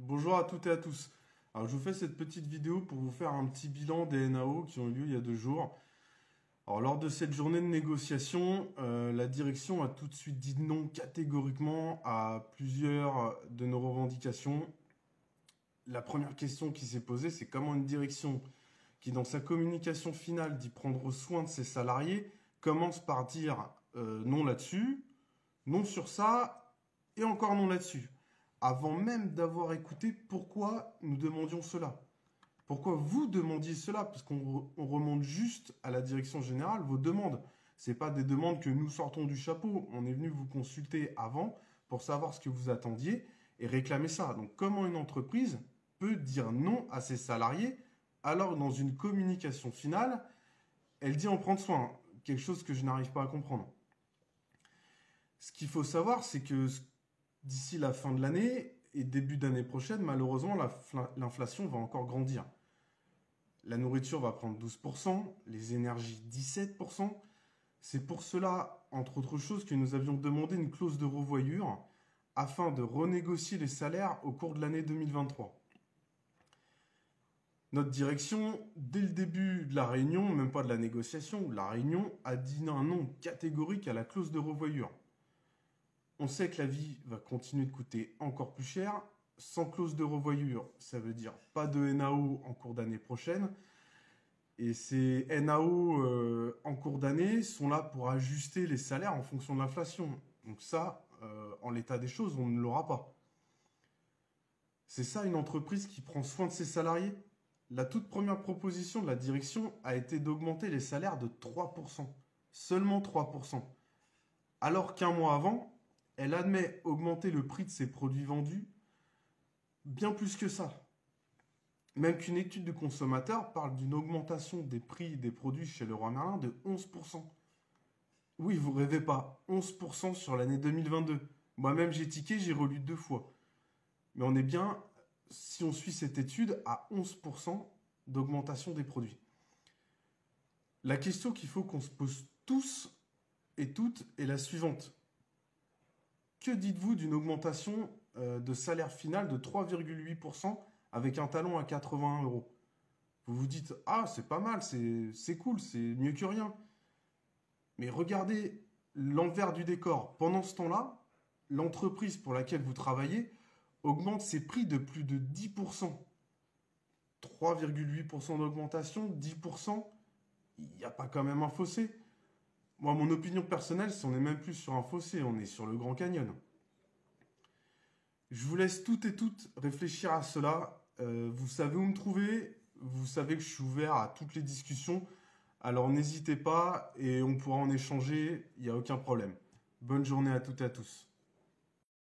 Bonjour à toutes et à tous. Alors, je vous fais cette petite vidéo pour vous faire un petit bilan des NAO qui ont eu lieu il y a deux jours. Alors, lors de cette journée de négociation, euh, la direction a tout de suite dit non catégoriquement à plusieurs de nos revendications. La première question qui s'est posée, c'est comment une direction qui, dans sa communication finale, dit prendre soin de ses salariés, commence par dire euh, non là-dessus, non sur ça, et encore non là-dessus avant même d'avoir écouté pourquoi nous demandions cela. Pourquoi vous demandiez cela? Parce qu'on remonte juste à la direction générale vos demandes. Ce pas des demandes que nous sortons du chapeau. On est venu vous consulter avant pour savoir ce que vous attendiez et réclamer ça. Donc comment une entreprise peut dire non à ses salariés alors dans une communication finale, elle dit en prendre soin? Quelque chose que je n'arrive pas à comprendre. Ce qu'il faut savoir, c'est que d'ici la fin de l'année et début d'année prochaine, malheureusement, l'inflation va encore grandir. La nourriture va prendre 12%, les énergies 17%. C'est pour cela, entre autres choses, que nous avions demandé une clause de revoyure afin de renégocier les salaires au cours de l'année 2023. Notre direction, dès le début de la réunion, même pas de la négociation, la réunion a dit un non catégorique à la clause de revoyure. On sait que la vie va continuer de coûter encore plus cher. Sans clause de revoyure, ça veut dire pas de NAO en cours d'année prochaine. Et ces NAO euh, en cours d'année sont là pour ajuster les salaires en fonction de l'inflation. Donc ça, euh, en l'état des choses, on ne l'aura pas. C'est ça une entreprise qui prend soin de ses salariés La toute première proposition de la direction a été d'augmenter les salaires de 3%. Seulement 3%. Alors qu'un mois avant, elle admet augmenter le prix de ses produits vendus bien plus que ça. Même qu'une étude de consommateurs parle d'une augmentation des prix des produits chez le roi Merlin de 11%. Oui, vous rêvez pas, 11% sur l'année 2022. Moi-même, j'ai tiqué, j'ai relu deux fois. Mais on est bien, si on suit cette étude, à 11% d'augmentation des produits. La question qu'il faut qu'on se pose tous et toutes est la suivante. Que dites-vous d'une augmentation euh, de salaire final de 3,8% avec un talon à 81 euros? Vous vous dites, ah, c'est pas mal, c'est cool, c'est mieux que rien. Mais regardez l'envers du décor. Pendant ce temps-là, l'entreprise pour laquelle vous travaillez augmente ses prix de plus de 10%. 3,8% d'augmentation, 10%, il n'y a pas quand même un fossé. Moi, mon opinion personnelle, c'est on n'est même plus sur un fossé, on est sur le Grand Canyon. Je vous laisse toutes et toutes réfléchir à cela. Euh, vous savez où me trouver. Vous savez que je suis ouvert à toutes les discussions. Alors n'hésitez pas et on pourra en échanger. Il n'y a aucun problème. Bonne journée à toutes et à tous.